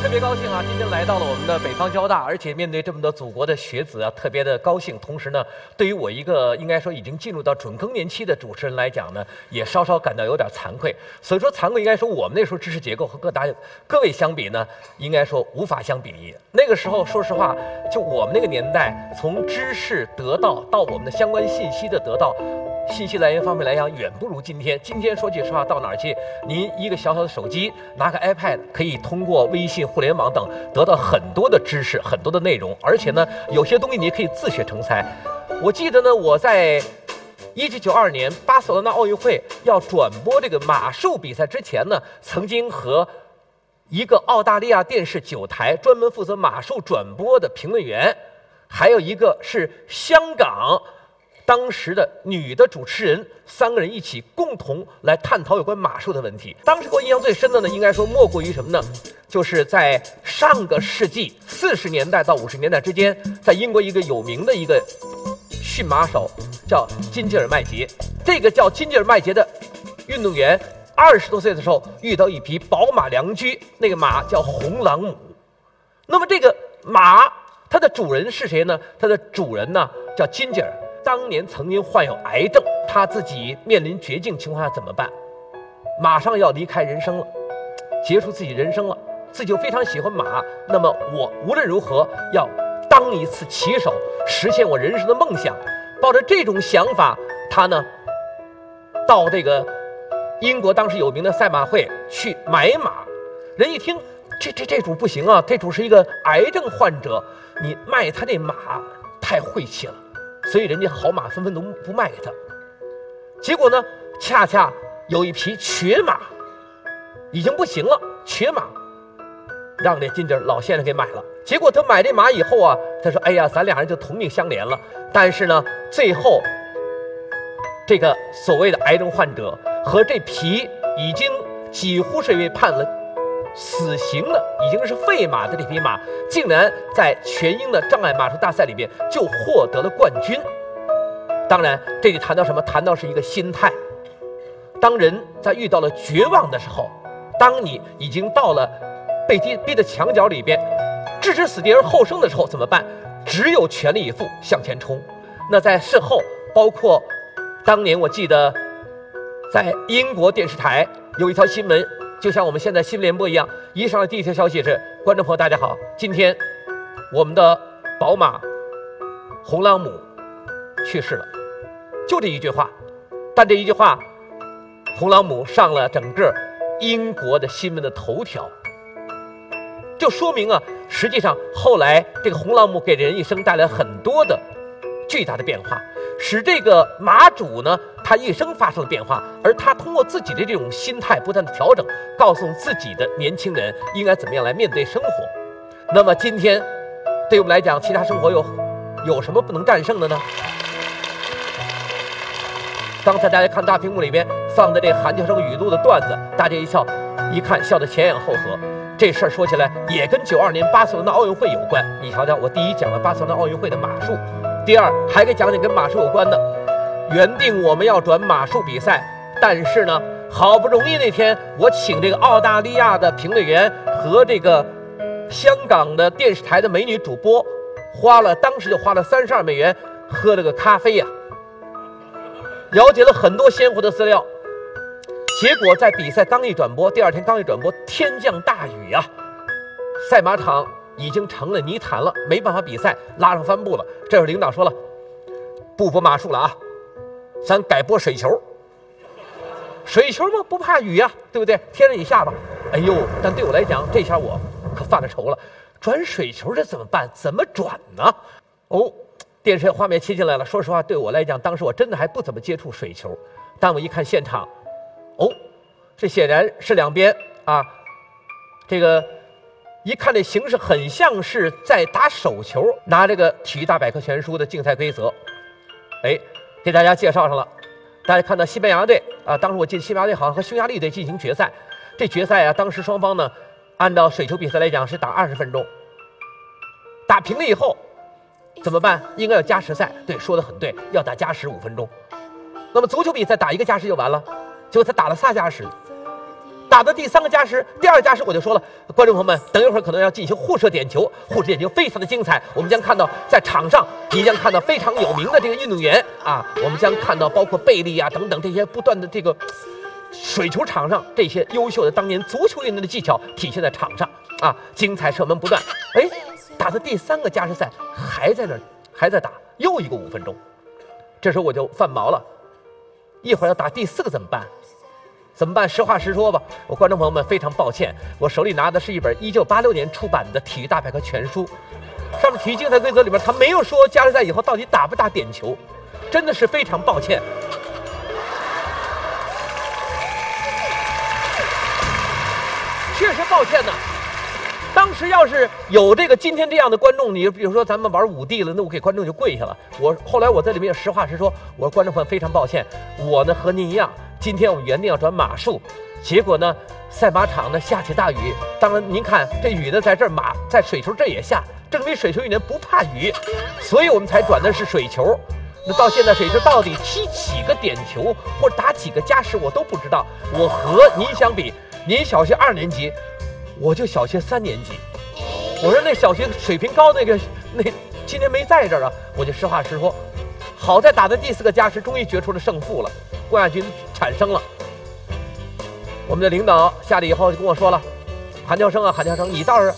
特别高兴啊！今天来到了我们的北方交大，而且面对这么多祖国的学子啊，特别的高兴。同时呢，对于我一个应该说已经进入到准更年期的主持人来讲呢，也稍稍感到有点惭愧。所以说惭愧，应该说我们那时候知识结构和各大各位相比呢，应该说无法相比拟。那个时候，说实话，就我们那个年代，从知识得到到我们的相关信息的得到。信息来源方面来讲，远不如今天。今天说句实话，到哪儿去，您一个小小的手机，拿个 iPad，可以通过微信、互联网等得到很多的知识、很多的内容，而且呢，有些东西你可以自学成才。我记得呢，我在一九九二年巴塞罗那奥运会要转播这个马术比赛之前呢，曾经和一个澳大利亚电视九台专门负责马术转播的评论员，还有一个是香港。当时的女的主持人三个人一起共同来探讨有关马术的问题。当时给我印象最深的呢，应该说莫过于什么呢？就是在上个世纪四十年代到五十年代之间，在英国一个有名的一个驯马手叫金吉尔麦杰。这个叫金吉尔麦杰的运动员，二十多岁的时候遇到一匹宝马良驹，那个马叫红朗姆。那么这个马它的主人是谁呢？它的主人呢叫金吉尔。当年曾经患有癌症，他自己面临绝境情况下怎么办？马上要离开人生了，结束自己人生了，自己又非常喜欢马，那么我无论如何要当一次骑手，实现我人生的梦想。抱着这种想法，他呢到这个英国当时有名的赛马会去买马。人一听，这这这主不行啊，这主是一个癌症患者，你卖他这马太晦气了。所以人家好马纷纷都不卖给他，结果呢，恰恰有一匹瘸马，已经不行了，瘸马，让这金吉老先生给买了。结果他买这马以后啊，他说：“哎呀，咱俩人就同命相连了。”但是呢，最后这个所谓的癌症患者和这匹已经几乎是被判了。死刑的已经是废马的这匹马，竟然在全英的障碍马术大赛里边就获得了冠军。当然，这里谈到什么？谈到是一个心态。当人在遇到了绝望的时候，当你已经到了被逼逼的墙角里边，置之死地而后生的时候，怎么办？只有全力以赴向前冲。那在事后，包括当年我记得在英国电视台有一条新闻。就像我们现在新闻联播一样，一上来第一条消息是：观众朋友大家好，今天我们的宝马红朗姆去世了，就这一句话。但这一句话，红朗姆上了整个英国的新闻的头条，就说明啊，实际上后来这个红朗姆给人一生带来很多的巨大的变化。使这个马主呢，他一生发生了变化，而他通过自己的这种心态不断的调整，告诉自己的年轻人应该怎么样来面对生活。那么今天，对我们来讲，其他生活有有什么不能战胜的呢？刚才大家看大屏幕里边放的这韩教授语录的段子，大家一笑，一看笑得前仰后合。这事儿说起来也跟九二年巴塞罗那奥运会有关。你瞧瞧，我第一讲了巴塞罗那奥运会的马术。第二，还给讲讲跟马术有关的。原定我们要转马术比赛，但是呢，好不容易那天我请这个澳大利亚的评论员和这个香港的电视台的美女主播，花了当时就花了三十二美元喝了个咖啡呀，了解了很多鲜活的资料。结果在比赛刚一转播，第二天刚一转播，天降大雨呀，赛马场。已经成了泥潭了，没办法比赛，拉上帆布了。这时候领导说了，不播马术了啊，咱改播水球。水球嘛，不怕雨呀，对不对？天上你下吧。哎呦，但对我来讲，这下我可犯了愁了。转水球这怎么办？怎么转呢？哦，电视画面切进来了。说实话，对我来讲，当时我真的还不怎么接触水球。但我一看现场，哦，这显然是两边啊，这个。一看这形势很像是在打手球，拿这个《体育大百科全书》的竞赛规则，哎，给大家介绍上了。大家看到西班牙队啊，当时我记得西班牙队好像和匈牙利队进行决赛。这决赛啊，当时双方呢，按照水球比赛来讲是打二十分钟，打平了以后怎么办？应该要加时赛。对，说的很对，要打加时五分钟。那么足球比赛打一个加时就完了，结果他打了仨加时。打到第三个加时，第二个加时我就说了，观众朋友们，等一会儿可能要进行互射点球，互射点球非常的精彩，我们将看到在场上，你将看到非常有名的这个运动员啊，我们将看到包括贝利啊等等这些不断的这个水球场上这些优秀的当年足球运动的技巧体现在场上啊，精彩射门不断。哎，打到第三个加时赛还在那儿还在打，又一个五分钟，这时候我就犯毛了，一会儿要打第四个怎么办？怎么办？实话实说吧，我观众朋友们非常抱歉，我手里拿的是一本一九八六年出版的《体育大百科全书》，上面体育竞赛规则里边他没有说加时赛以后到底打不打点球，真的是非常抱歉。确实抱歉呐。当时要是有这个今天这样的观众，你比如说咱们玩五 D 了，那我给观众就跪下了。我后来我在里面也实话实说，我说观众朋友非常抱歉，我呢和您一样，今天我们原定要转马术，结果呢赛马场呢下起大雨。当然您看这雨呢在这儿马在水球这也下，证明水球运动员不怕雨，所以我们才转的是水球。那到现在水球到底踢几个点球或者打几个加时我都不知道。我和您相比，您小学二年级。我就小学三年级，我说那小学水平高那个那今天没在这儿啊，我就实话实说。好在打的第四个加时，终于决出了胜负了，冠亚军产生了。我们的领导下来以后就跟我说了：“韩教生啊，韩教生，你倒是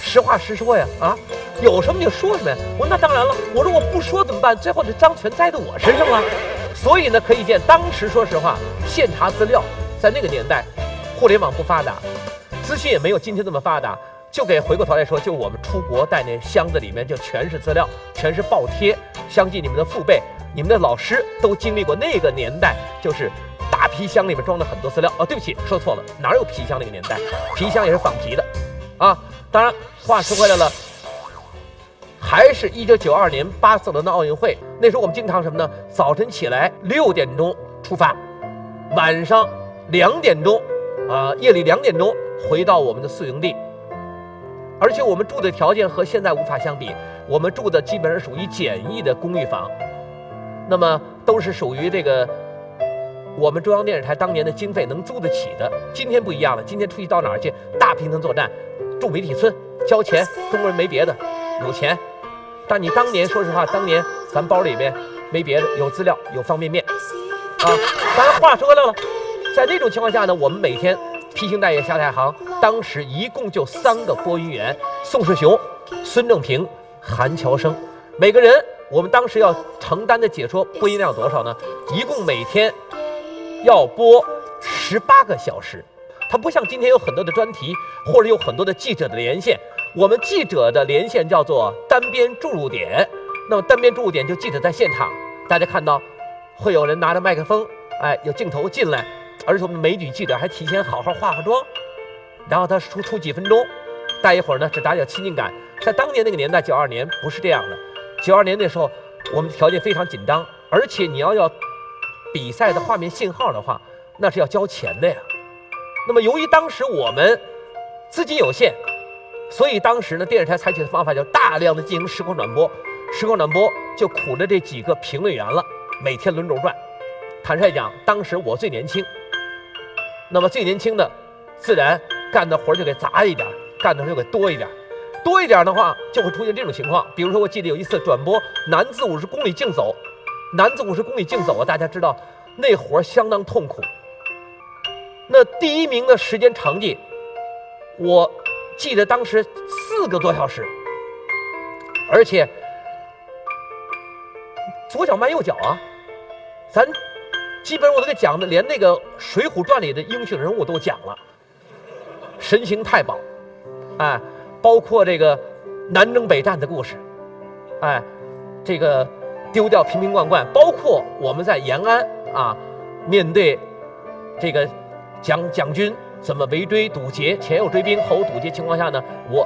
实话实说呀，啊，有什么就说什么呀。”我说：“那当然了。”我说：“我不说怎么办？最后这章全栽在我身上了。”所以呢，可以见当时说实话，现查资料，在那个年代，互联网不发达。资讯也没有今天这么发达，就给回过头来说，就我们出国带那箱子里面就全是资料，全是报贴。相信你们的父辈、你们的老师都经历过那个年代，就是大皮箱里面装了很多资料。哦，对不起，说错了，哪有皮箱那个年代？皮箱也是仿皮的，啊。当然，话说回来了，还是一九九二年巴塞罗那奥运会，那时候我们经常什么呢？早晨起来六点钟出发，晚上两点钟，啊，夜里两点钟。回到我们的宿营地，而且我们住的条件和现在无法相比。我们住的基本上属于简易的公寓房，那么都是属于这个我们中央电视台当年的经费能租得起的。今天不一样了，今天出去到哪儿去？大平层作战，住媒体村，交钱。中国人没别的，有钱。但你当年说实话，当年咱包里面没别的，有资料，有方便面啊。当然话说回来了，在那种情况下呢，我们每天。披星戴月下太行，当时一共就三个播音员：宋世雄、孙正平、韩乔生。每个人，我们当时要承担的解说播音量多少呢？一共每天要播十八个小时。它不像今天有很多的专题，或者有很多的记者的连线。我们记者的连线叫做单边注入点。那么单边注入点就记者在现场，大家看到会有人拿着麦克风，哎，有镜头进来。而且我们美女记者还提前好好化化妆，然后他出出几分钟，待一会儿呢，只打点亲近感。在当年那个年代，九二年不是这样的。九二年那时候，我们条件非常紧张，而且你要要比赛的画面信号的话，那是要交钱的呀。那么由于当时我们资金有限，所以当时呢，电视台采取的方法叫大量的进行实况转播。实况转播就苦着这几个评论员了，每天轮轴转。坦率讲，当时我最年轻。那么最年轻的，自然干的活就给杂一点，干的就给多一点，多一点的话就会出现这种情况。比如说，我记得有一次转播男子五十公里竞走，男子五十公里竞走啊，大家知道那活相当痛苦。那第一名的时间成绩，我记得当时四个多小时，而且左脚迈右脚啊，咱。基本我都给讲的，连那个《水浒传》里的英雄人物都讲了，神行太保，哎，包括这个南征北战的故事，哎，这个丢掉瓶瓶罐罐，包括我们在延安啊，面对这个蒋蒋军怎么围追堵截，前有追兵，后有堵截情况下呢，我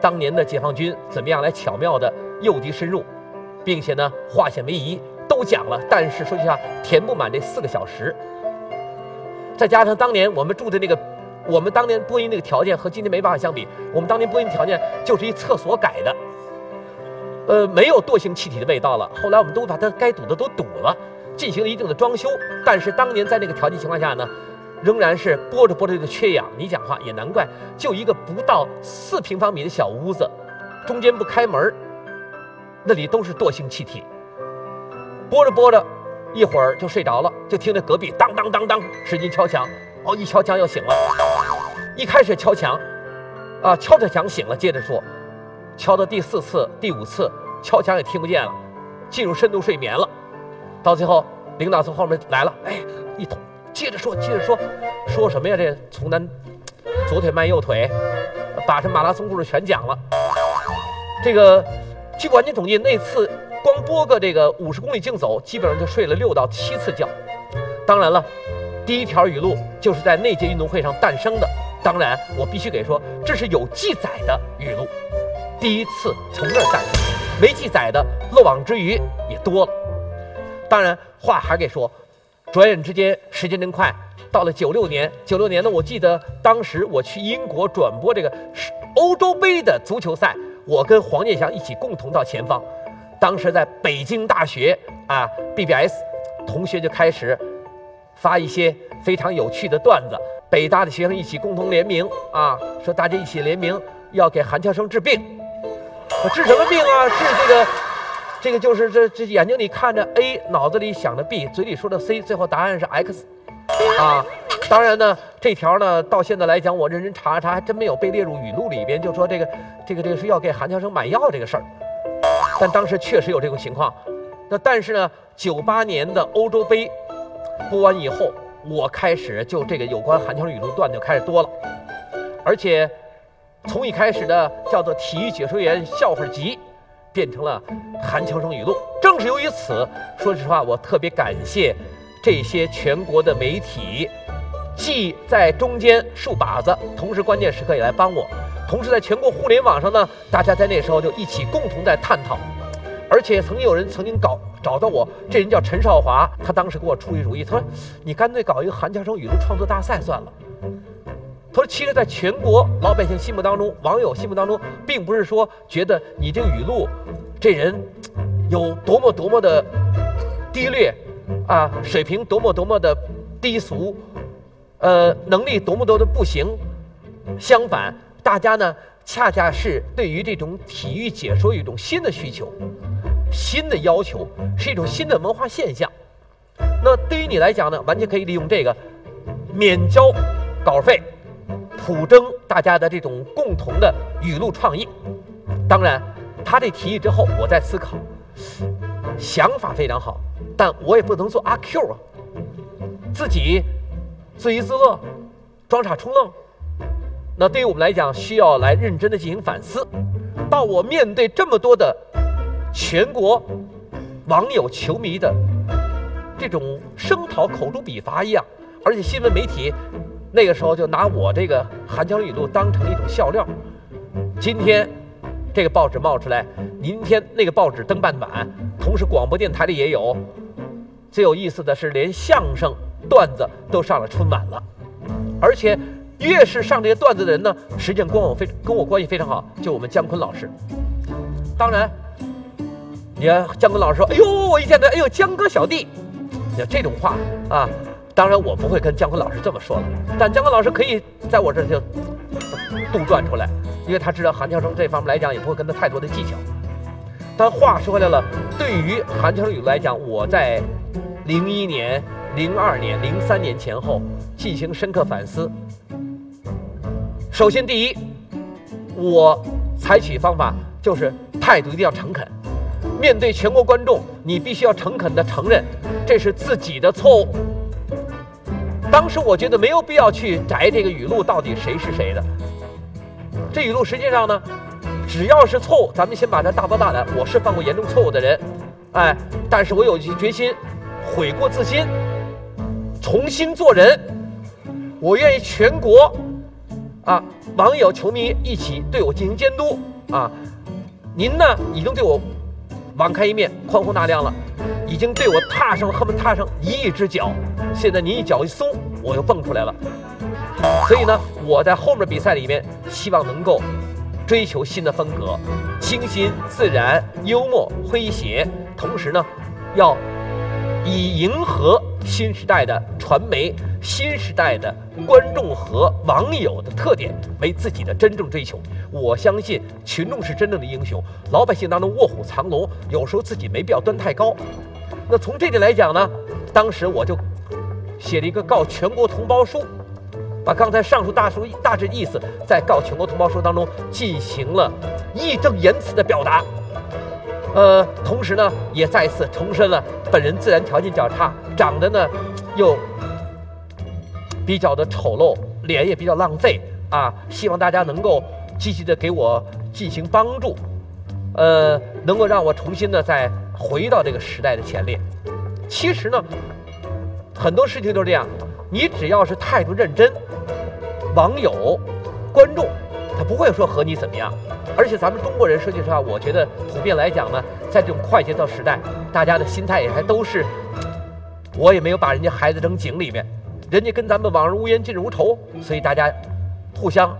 当年的解放军怎么样来巧妙的诱敌深入，并且呢化险为夷。都讲了，但是说句实话，填不满这四个小时。再加上当年我们住的那个，我们当年播音那个条件和今天没办法相比。我们当年播音条件就是一厕所改的，呃，没有惰性气体的味道了。后来我们都把它该堵的都堵了，进行了一定的装修。但是当年在那个条件情况下呢，仍然是播着播着就缺氧。你讲话也难怪，就一个不到四平方米的小屋子，中间不开门那里都是惰性气体。播着播着，一会儿就睡着了，就听着隔壁当当当当使劲敲墙。哦，一敲墙又醒了。一开始敲墙，啊，敲着墙醒了，接着说，敲到第四次、第五次，敲墙也听不见了，进入深度睡眠了。到最后，领导从后面来了，哎，一捅，接着说，接着说，说什么呀？这从南左腿迈右腿，把这马拉松故事全讲了。这个据完全统计，那次光播个这个五十公里竞走，基本上就睡了六到七次觉。当然了，第一条语录就是在那届运动会上诞生的。当然，我必须给说，这是有记载的语录，第一次从那儿诞生，没记载的漏网之鱼也多了。当然，话还给说，转眼之间时间真快，到了九六年，九六年呢，我记得当时我去英国转播这个欧洲杯的足球赛，我跟黄健翔一起共同到前方，当时在北京大学啊，BBS 同学就开始发一些非常有趣的段子，北大的学生一起共同联名啊，说大家一起联名要给韩乔生治病，治什么病啊？治这个。这个就是这这眼睛里看着 A，脑子里想着 B，嘴里说的 C，最后答案是 X，啊，当然呢，这条呢到现在来讲，我认真查查，还真没有被列入语录里边，就说这个这个这个是要给韩乔生买药这个事儿，但当时确实有这种情况。那但是呢，九八年的欧洲杯播完以后，我开始就这个有关韩乔生语录段就开始多了，而且从一开始的叫做体育解说员笑话集。变成了韩乔生语录。正是由于此，说实话，我特别感谢这些全国的媒体，既在中间竖靶子，同时关键时刻也来帮我。同时，在全国互联网上呢，大家在那时候就一起共同在探讨。而且曾经有人曾经搞找到我，这人叫陈少华，他当时给我出一主意，他说：“你干脆搞一个韩乔生语录创作大赛算了。”他说：“其实，在全国老百姓心目当中，网友心目当中，并不是说觉得你这个语录，这人有多么多么的低劣，啊，水平多么多么的低俗，呃，能力多么多的不行。相反，大家呢，恰恰是对于这种体育解说有一种新的需求，新的要求，是一种新的文化现象。那对于你来讲呢，完全可以利用这个免交稿费。”普征大家的这种共同的语录创意，当然，他这提议之后，我在思考，想法非常好，但我也不能做阿 Q 啊，自己自娱自乐，装傻充愣。那对于我们来讲，需要来认真的进行反思。到我面对这么多的全国网友、球迷的这种声讨、口诛笔伐一样，而且新闻媒体。那个时候就拿我这个寒江语录当成一种笑料。今天这个报纸冒出来，明天那个报纸登半版，同时广播电台里也有。最有意思的是，连相声段子都上了春晚了。而且越是上这些段子的人呢，实际上跟我非跟我关系非常好，就我们姜昆老师。当然，你看姜昆老师说：“哎呦，我一见他，哎呦，姜哥小弟。”你像这种话啊。当然，我不会跟姜昆老师这么说了，但姜昆老师可以在我这就杜撰出来，因为他知道韩乔生这方面来讲也不会跟他太多的技巧。但话说回来了，对于韩乔生来讲，我在零一年、零二年、零三年前后进行深刻反思。首先，第一，我采取方法就是态度一定要诚恳，面对全国观众，你必须要诚恳地承认这是自己的错误。当时我觉得没有必要去摘这个语录到底谁是谁的。这语录实际上呢，只要是错误，咱们先把它大包大揽。我是犯过严重错误的人，哎，但是我有决心悔过自新，重新做人。我愿意全国啊网友球迷一起对我进行监督啊。您呢已经对我网开一面，宽宏大量了。已经对我踏上了恨不踏上一亿只脚，现在您一脚一松，我又蹦出来了。所以呢，我在后面比赛里面希望能够追求新的风格，清新自然、幽默诙谐，同时呢，要以迎合新时代的传媒新时代的观众和网友的特点为自己的真正追求。我相信群众是真正的英雄，老百姓当中卧虎藏龙，有时候自己没必要端太高。那从这点来讲呢，当时我就写了一个告全国同胞书，把刚才上述大书大致意思在告全国同胞书当中进行了义正言辞的表达。呃，同时呢，也再次重申了本人自然条件较差，长得呢又比较的丑陋，脸也比较浪费啊。希望大家能够积极的给我进行帮助，呃，能够让我重新的再回到这个时代的前列。其实呢，很多事情都是这样，你只要是态度认真，网友、观众他不会说和你怎么样。而且咱们中国人说句实话，我觉得普遍来讲呢，在这种快节奏时代，大家的心态也还都是，我也没有把人家孩子扔井里面，人家跟咱们往日无冤，近日无仇，所以大家互相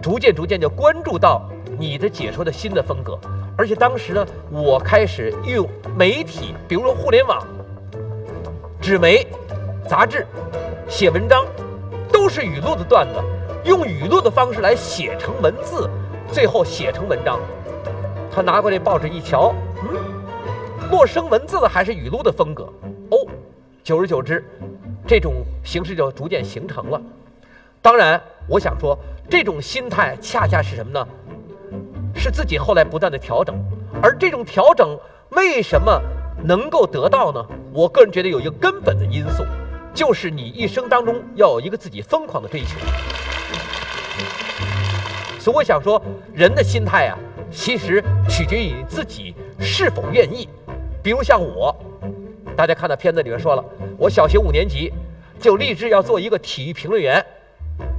逐渐逐渐就关注到你的解说的新的风格。而且当时呢，我开始用媒体，比如说互联网、纸媒、杂志写文章，都是语录的段子，用语录的方式来写成文字。最后写成文章，他拿过来报纸一瞧，嗯，陌生文字的还是语录的风格，哦，久而久之，这种形式就逐渐形成了。当然，我想说，这种心态恰恰是什么呢？是自己后来不断的调整，而这种调整为什么能够得到呢？我个人觉得有一个根本的因素，就是你一生当中要有一个自己疯狂的追求。所以我想说，人的心态啊，其实取决于你自己是否愿意。比如像我，大家看到片子里面说了，我小学五年级就立志要做一个体育评论员，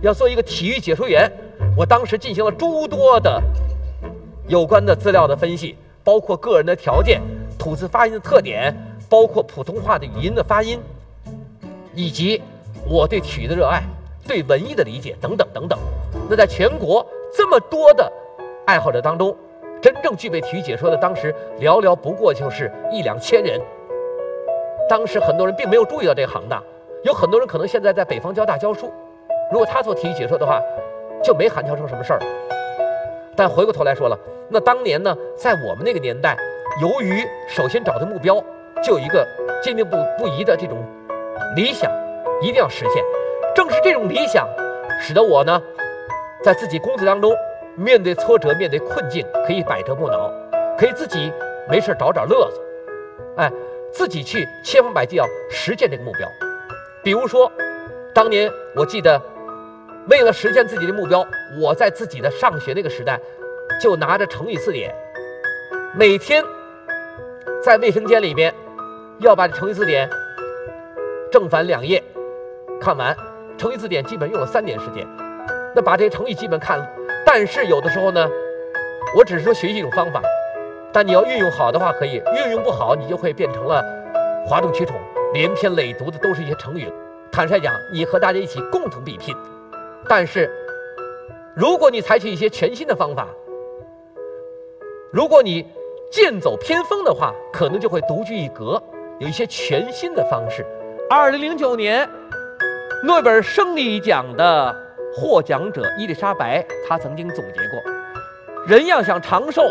要做一个体育解说员。我当时进行了诸多的有关的资料的分析，包括个人的条件、吐字发音的特点，包括普通话的语音的发音，以及我对体育的热爱、对文艺的理解等等等等。那在全国。这么多的爱好者当中，真正具备体育解说的，当时寥寥不过就是一两千人。当时很多人并没有注意到这个行当，有很多人可能现在在北方交大教书，如果他做体育解说的话，就没韩乔生什么事儿。但回过头来说了，那当年呢，在我们那个年代，由于首先找的目标就有一个坚定不不移的这种理想，一定要实现。正是这种理想，使得我呢。在自己工作当中，面对挫折、面对困境，可以百折不挠，可以自己没事找找乐子，哎，自己去千方百计要实现这个目标。比如说，当年我记得，为了实现自己的目标，我在自己的上学那个时代，就拿着成语字典，每天在卫生间里边要把成语字典正反两页看完。成语字典基本用了三年时间。那把这些成语基本看了，但是有的时候呢，我只是说学习一种方法，但你要运用好的话可以，运用不好你就会变成了哗众取宠、连篇累牍的都是一些成语。坦率讲，你和大家一起共同比拼，但是如果你采取一些全新的方法，如果你剑走偏锋的话，可能就会独具一格，有一些全新的方式。二零零九年诺贝尔生理奖的。获奖者伊丽莎白，她曾经总结过：人要想长寿，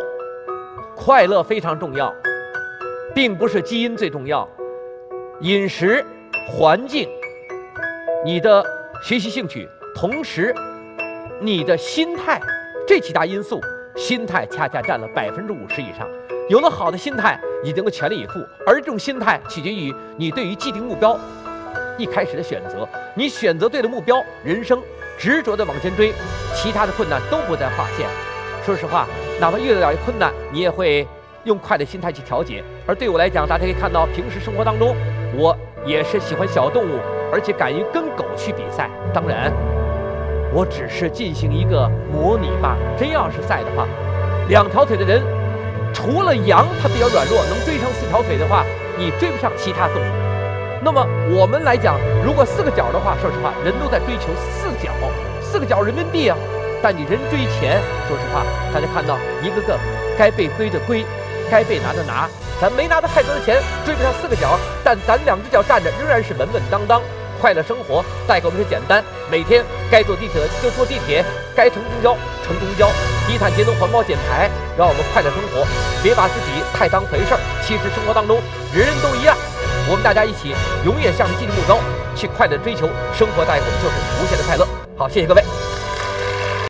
快乐非常重要，并不是基因最重要，饮食、环境、你的学习兴趣，同时你的心态，这几大因素，心态恰恰占了百分之五十以上。有了好的心态，你能够全力以赴，而这种心态取决于你对于既定目标一开始的选择。你选择对了目标，人生。执着的往前追，其他的困难都不在话下。说实话，哪怕遇到点困难，你也会用快的心态去调节。而对我来讲，大家可以看到，平时生活当中，我也是喜欢小动物，而且敢于跟狗去比赛。当然，我只是进行一个模拟罢了。真要是赛的话，两条腿的人，除了羊它比较软弱，能追上四条腿的话，你追不上其他动物。那么我们来讲，如果四个角的话，说实话，人都在追求四角，四个角人民币啊。但你人追钱，说实话，大家看到一个个该被归的归，该被拿的拿，咱没拿到太多的钱，追不上四个角，但咱两只脚站着仍然是稳稳当当，快乐生活带给我们是简单，每天该坐地铁就坐地铁，该乘公交乘公交，低碳节能环保减排，让我们快乐生活，别把自己太当回事儿。其实生活当中人人都一样，我们大家一起永远向着既定目标去快乐追求，生活带给我们就是无限的快乐。好，谢谢各位。